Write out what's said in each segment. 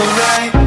You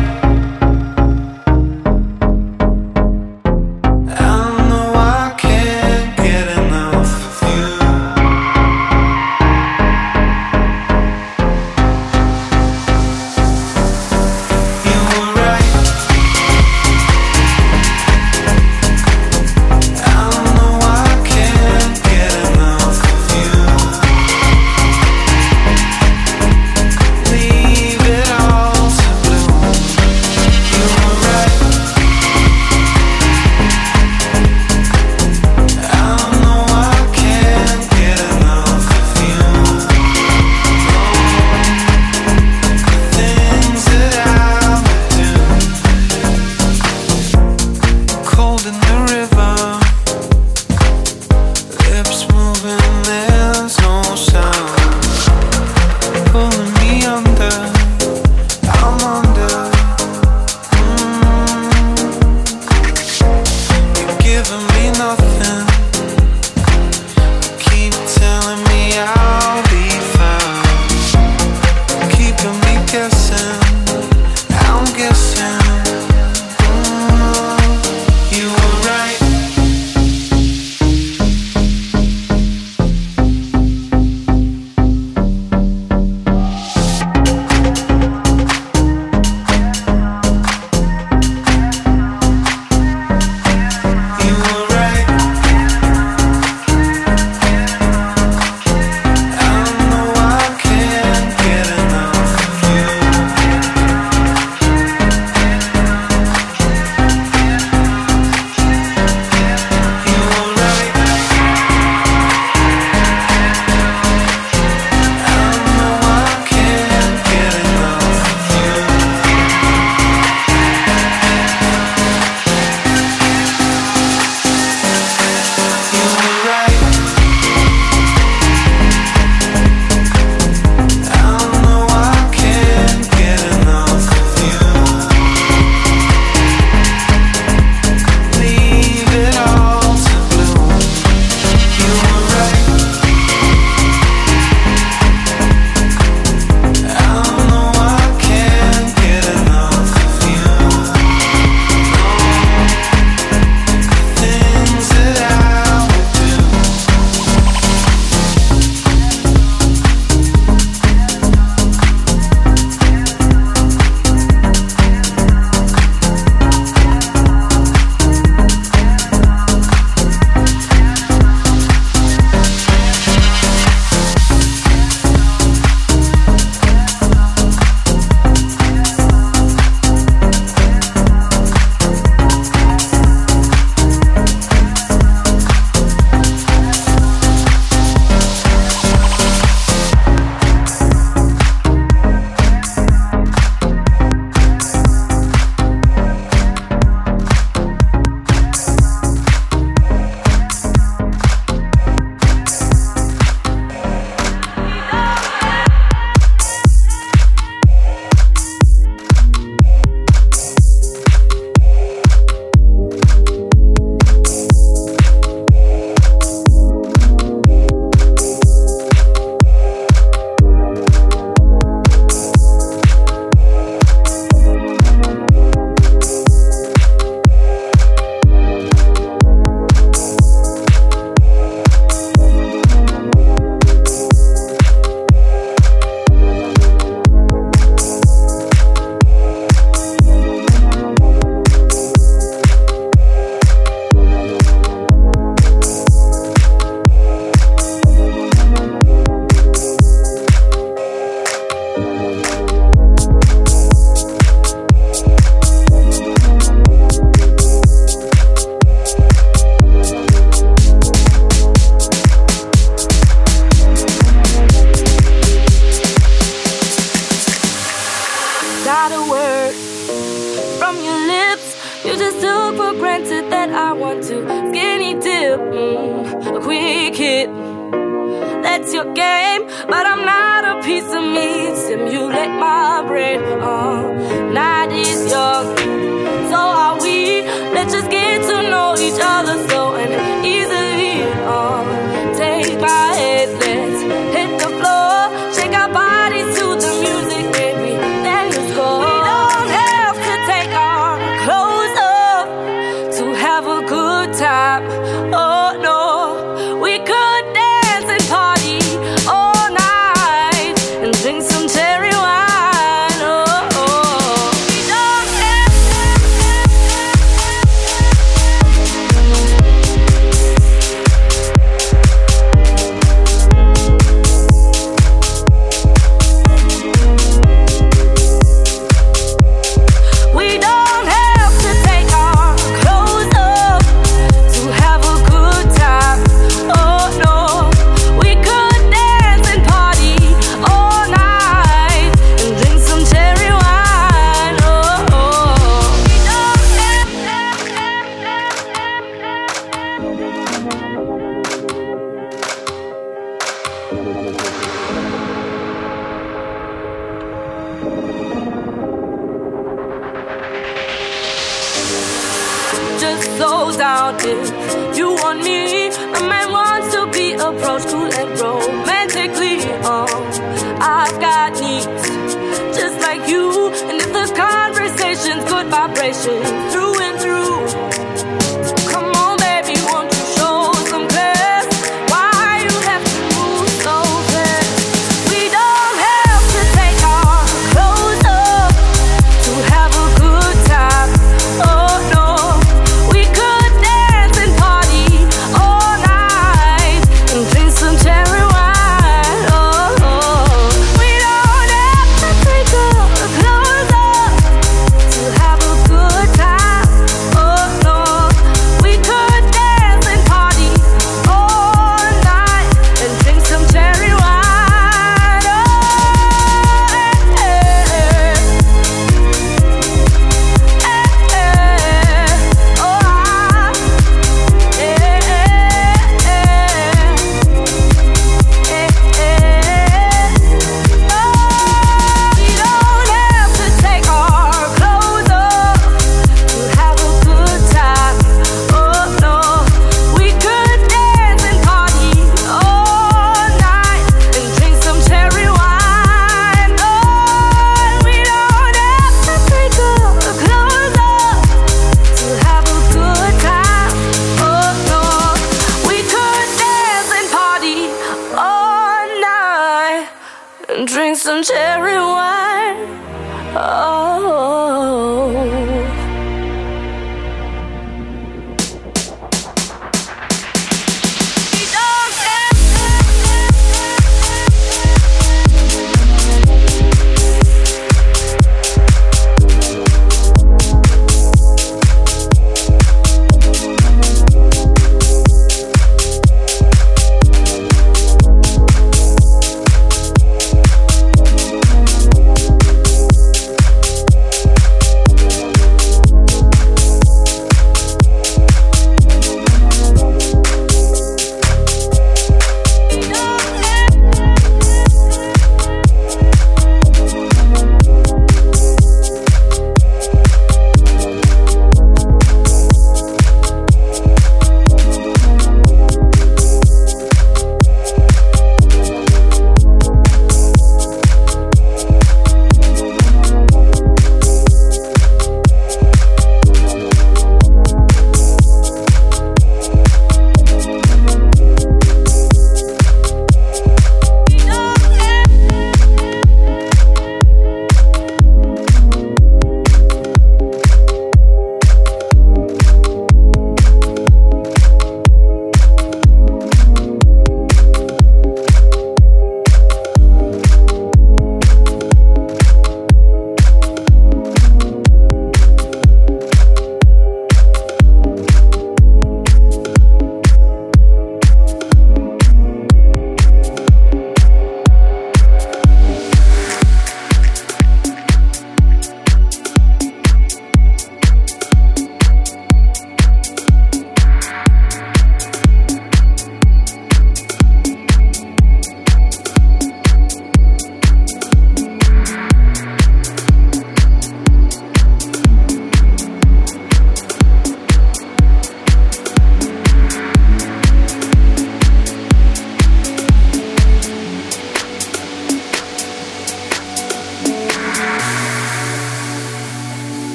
some cherry wine.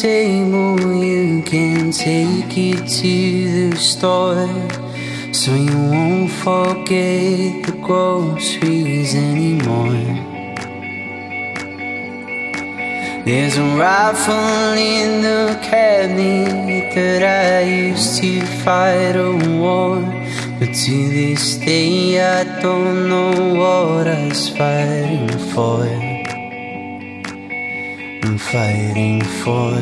Table, you can take it to the store. So you won't forget the groceries anymore. There's a rifle in the cabinet that I used to fight a war. But to this day, I don't know what I was fighting for. Fighting for.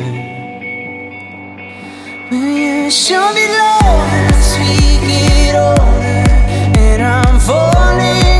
Will you show me love as we get older? And I'm falling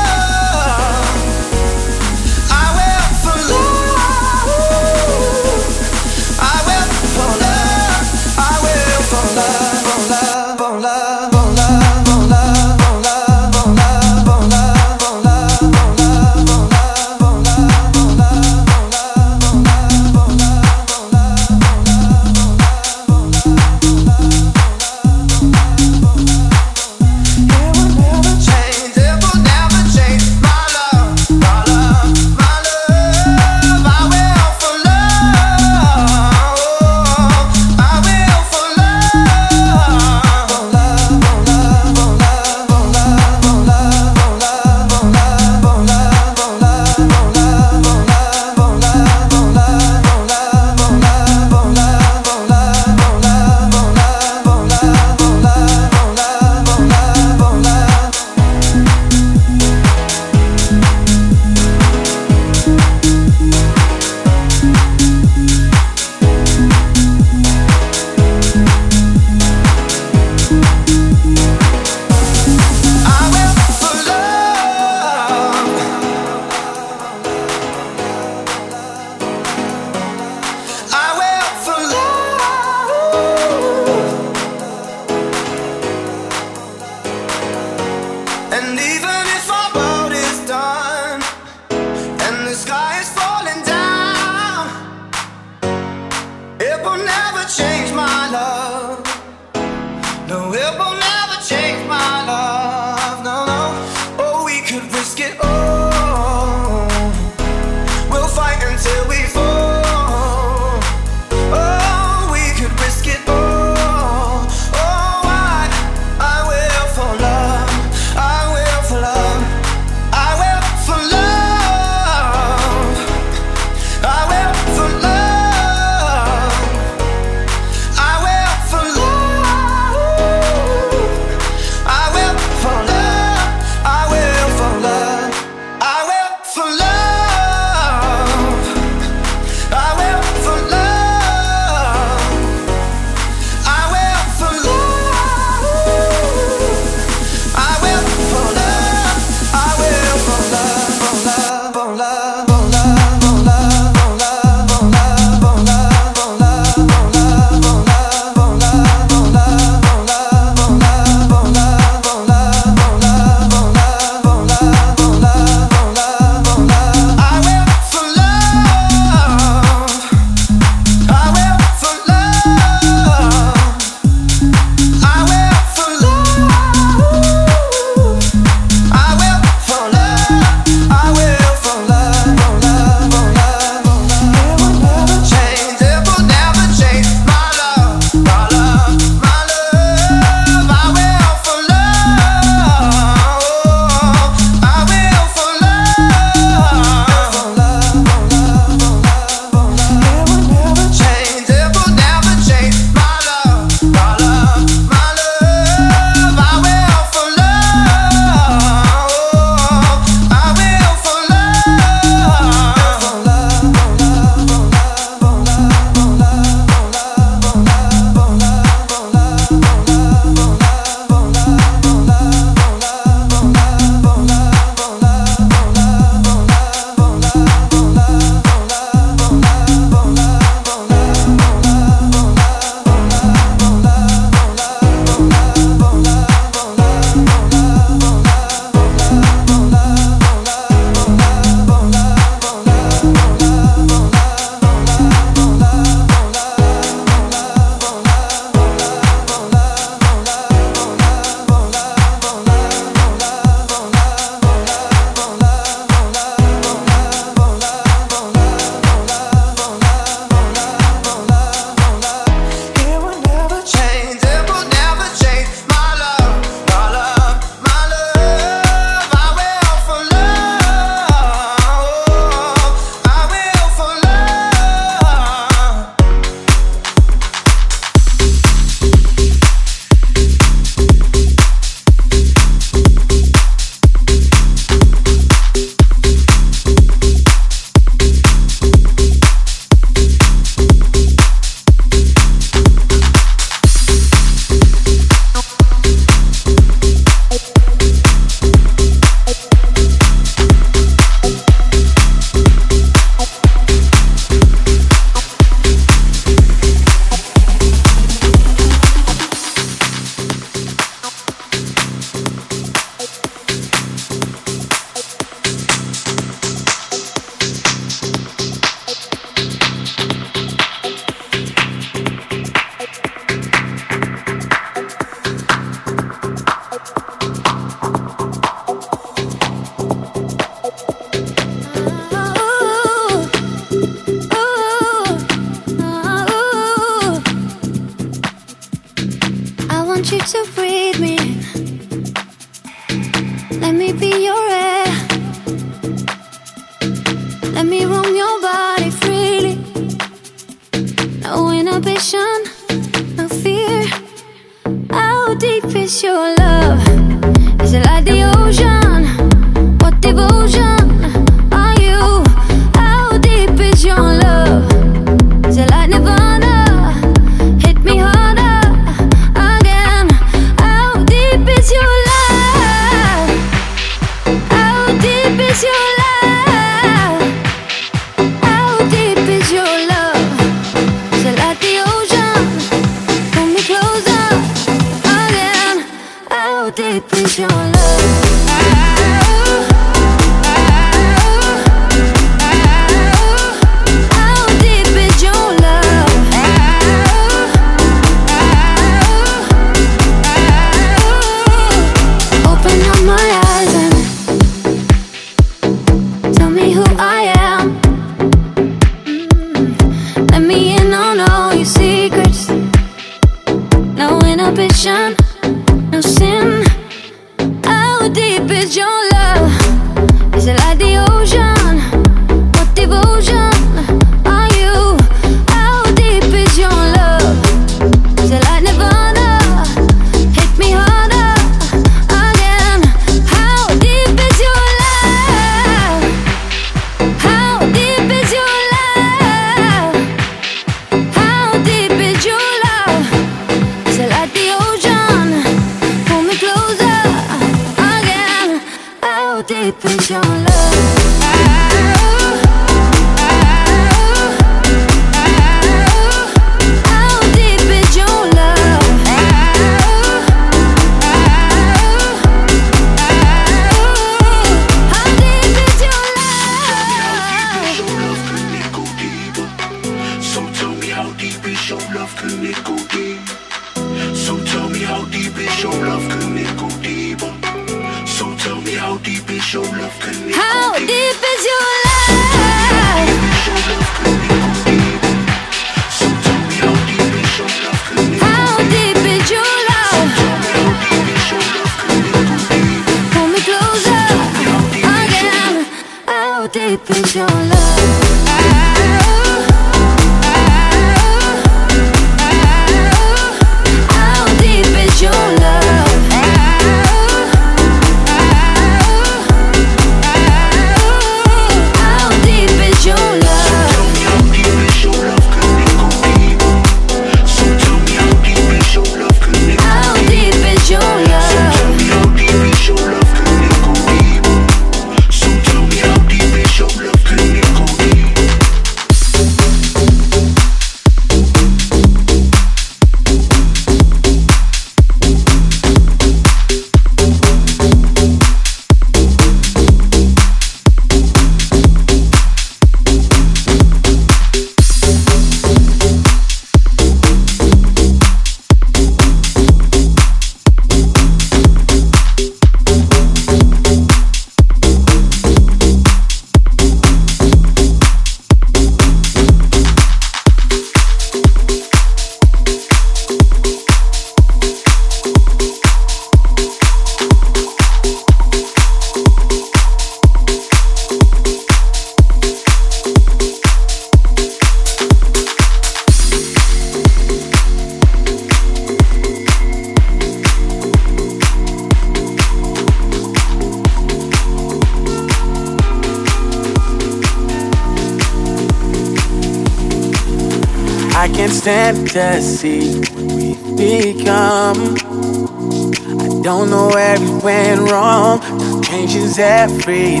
changes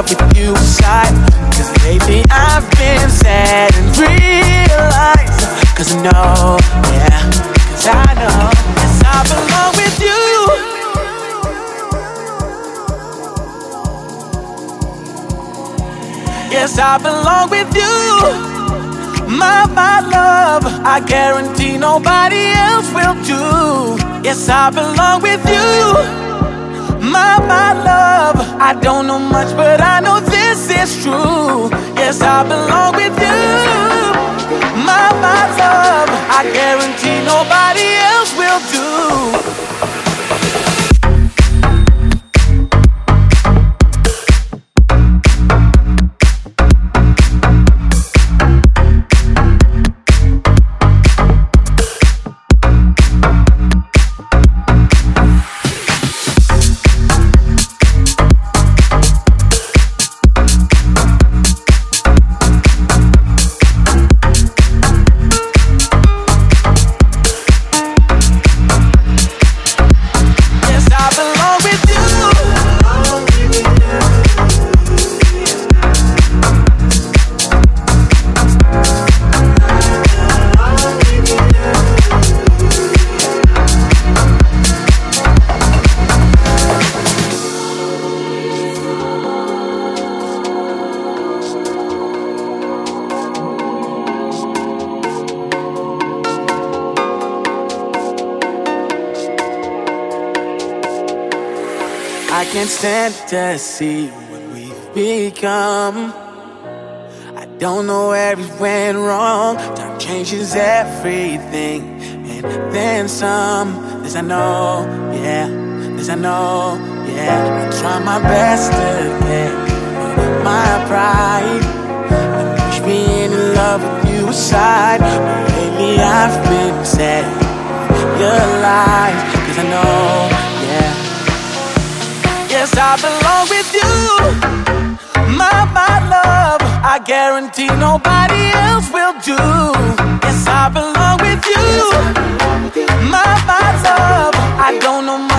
love with you aside. Cause lately I've been sad and realized. Cause I know, yeah, cause I know, yes, I belong with you. Yes, I belong with you. My, my love, I guarantee nobody else will do. Yes, I belong with you. My, my love, I don't know much, but I know this is true. Yes, I belong with you. My, my love, I guarantee nobody else will do. See what we've become. I don't know where it went wrong. Time changes everything, and then some. This I know, yeah. This I know, yeah. I try my best to get my pride. And push me in love with you aside. But lately I've been sad. Your lies, cause I know. Yes, I belong with you. My, my love, I guarantee nobody else will do. Yes, I belong with you. My, my love, I don't know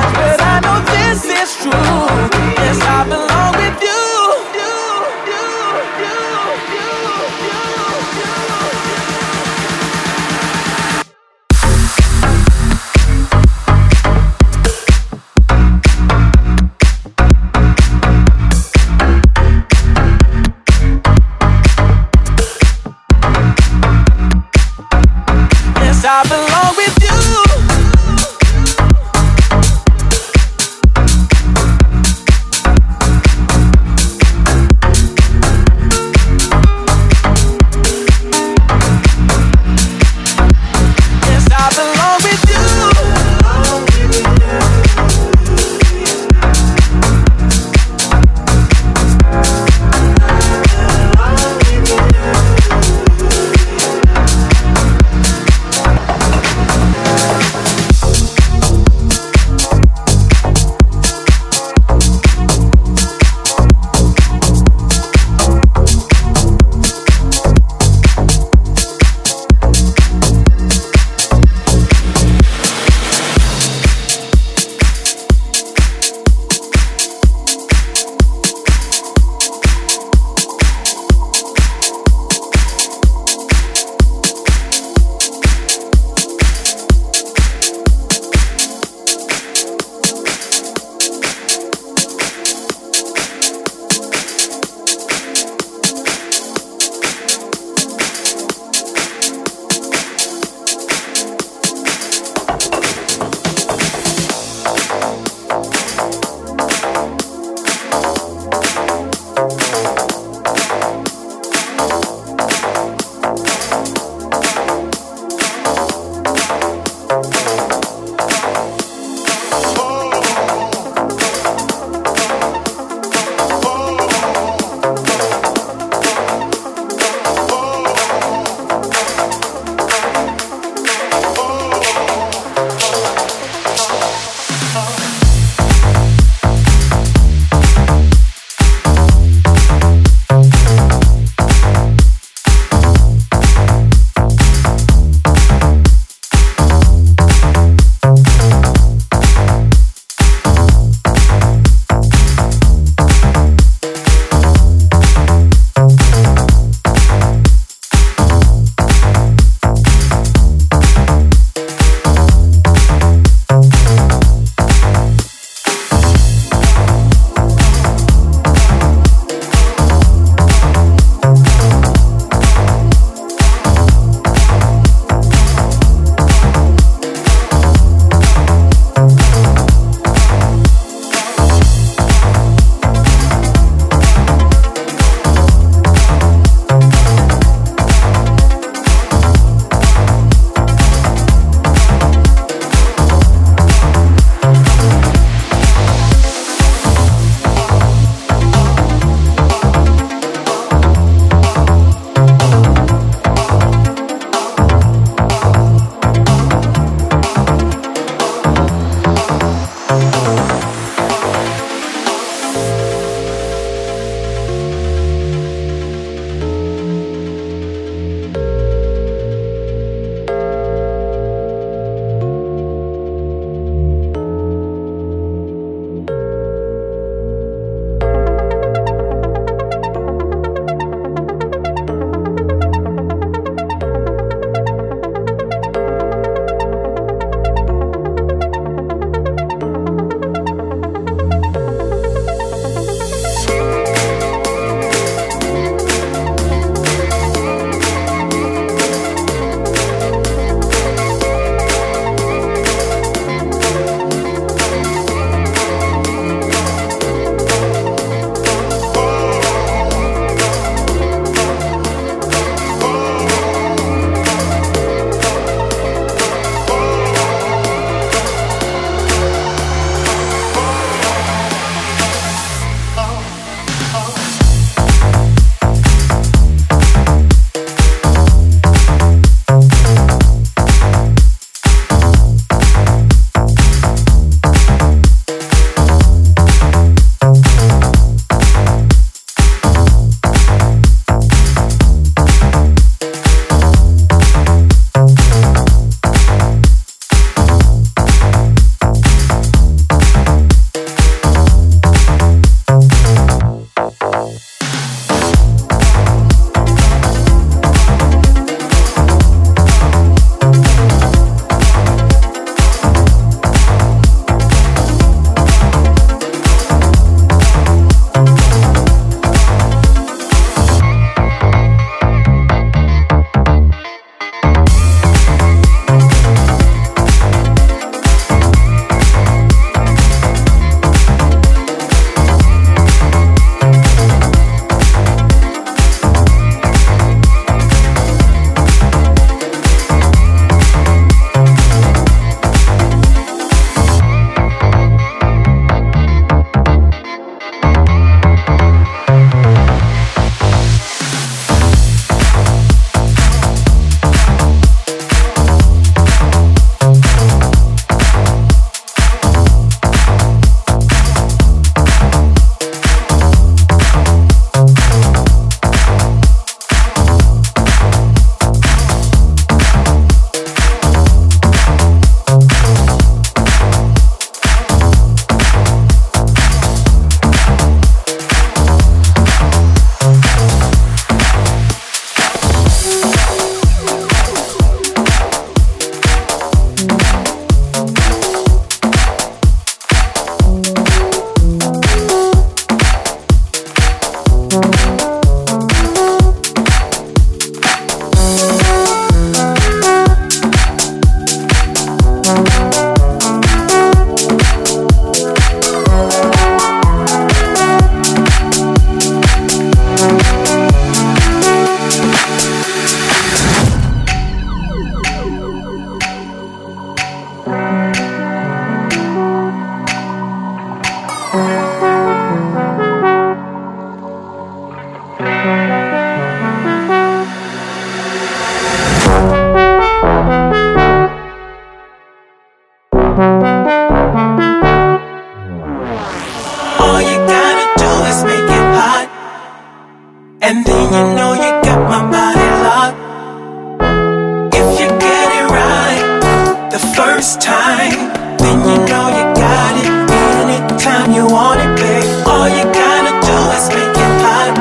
first time, then you know you got it. Anytime you want it, babe, all you gotta do is make it pop,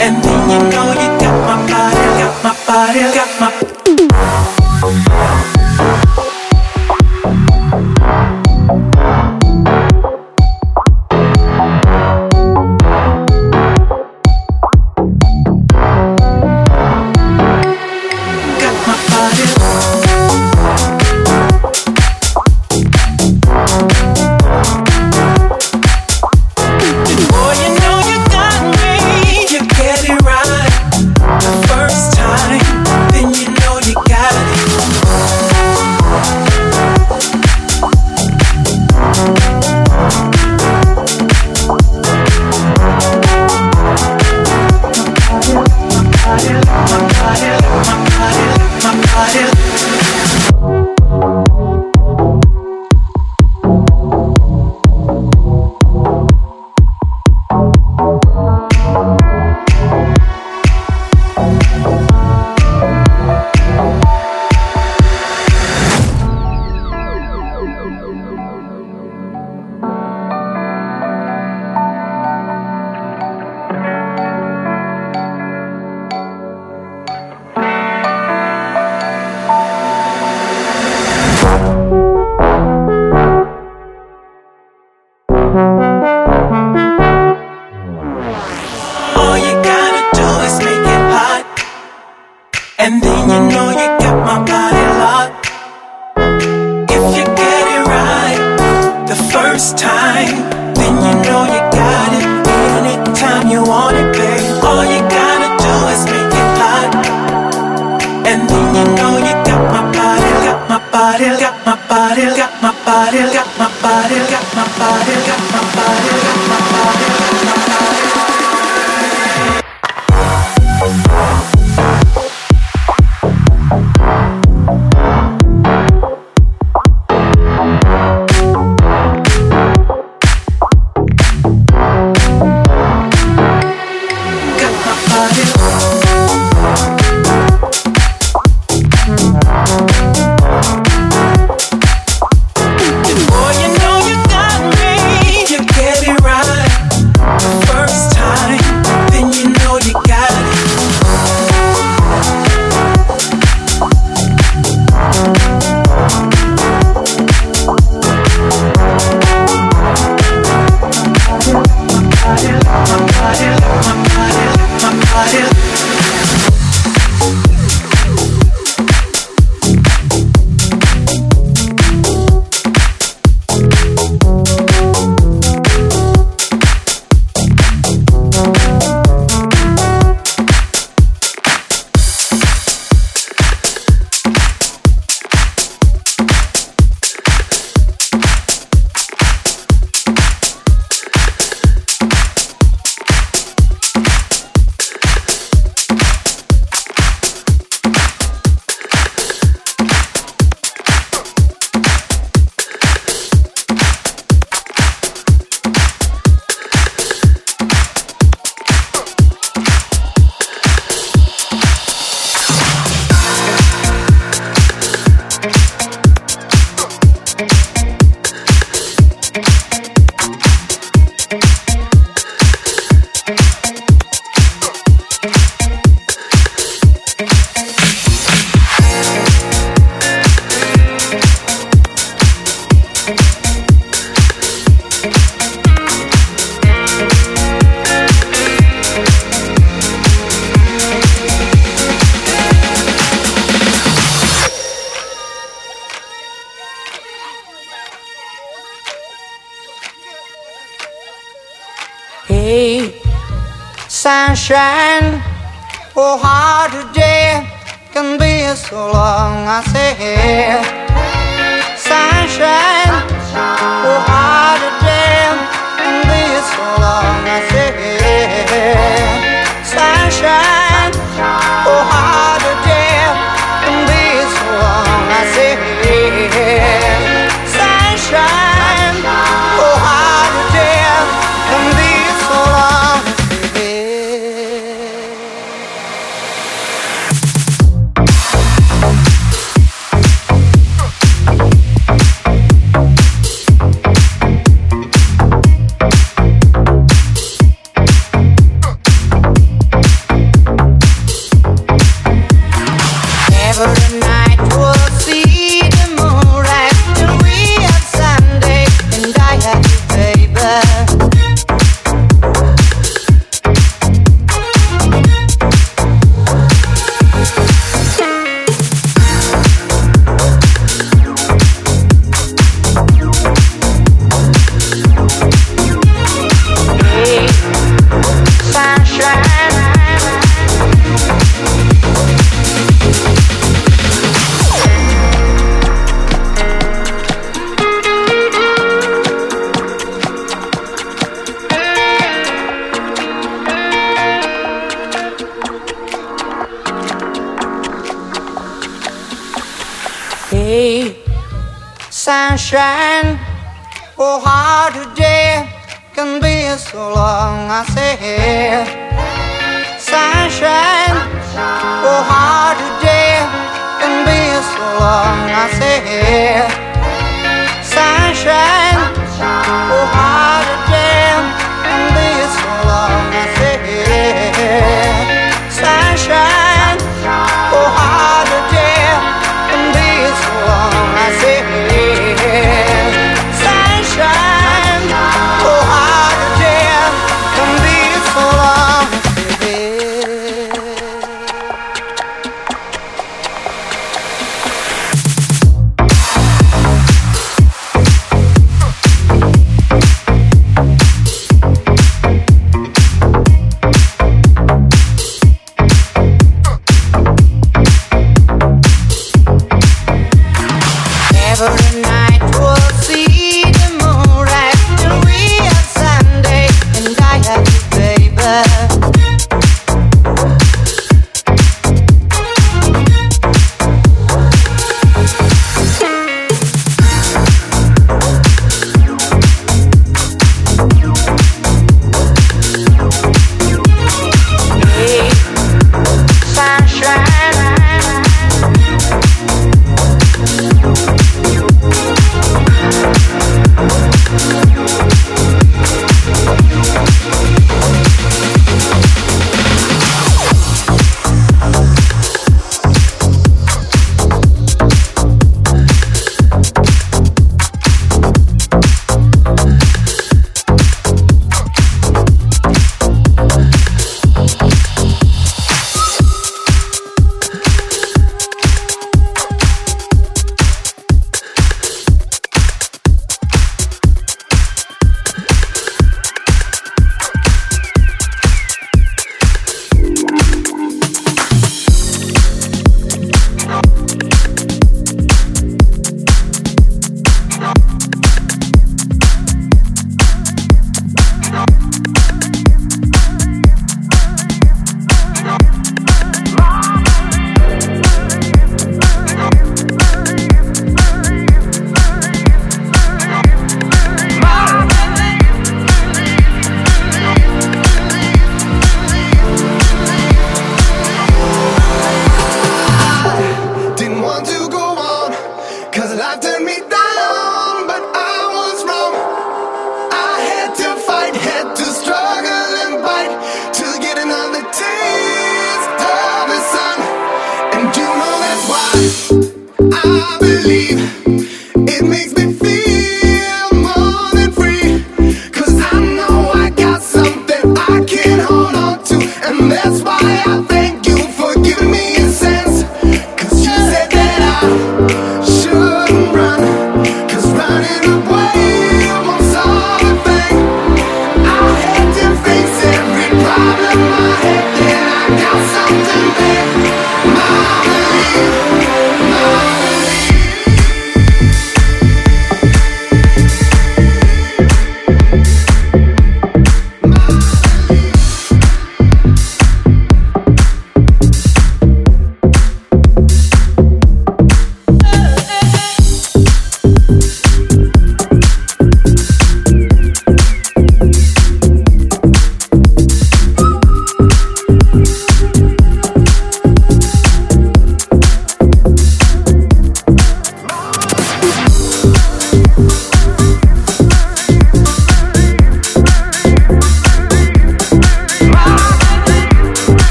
and then you know.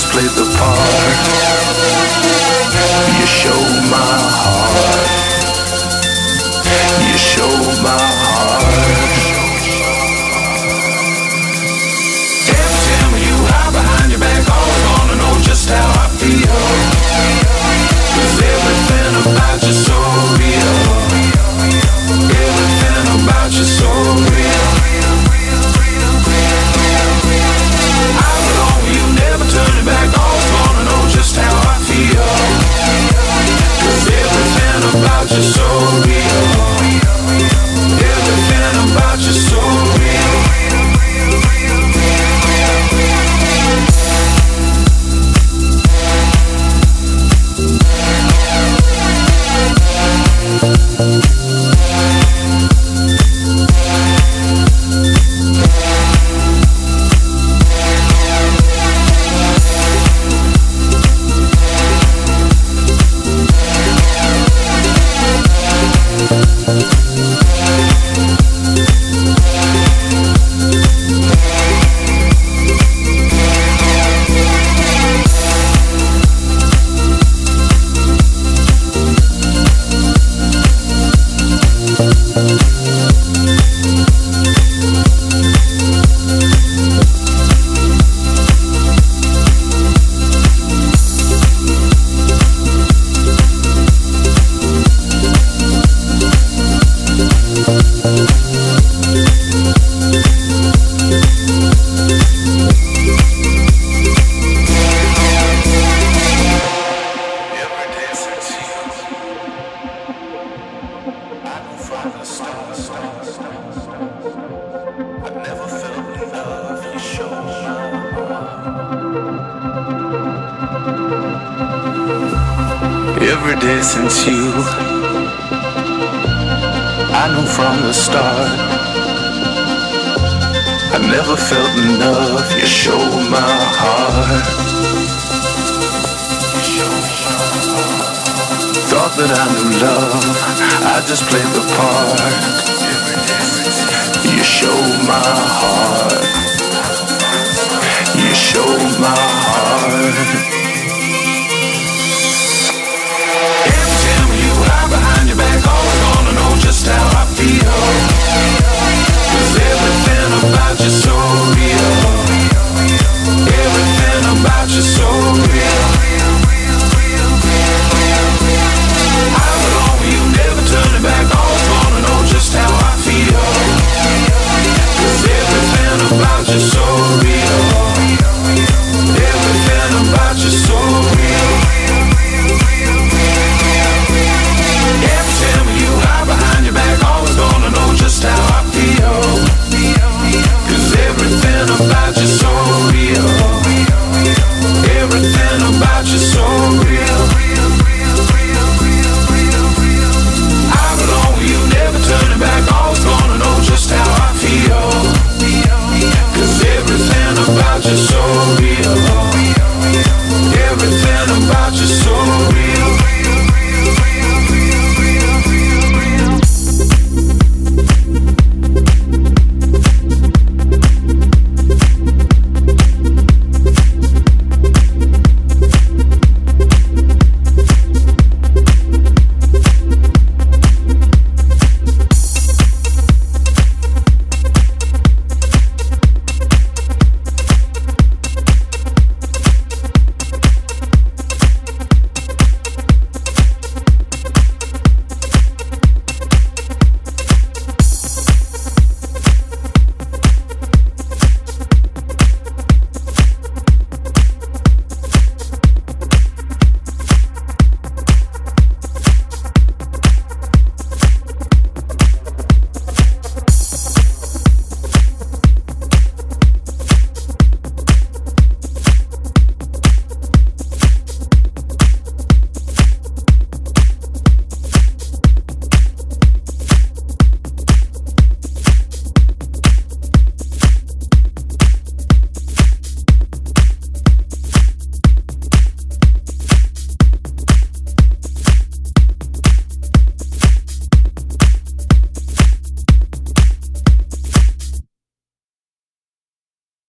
Just played the part. You show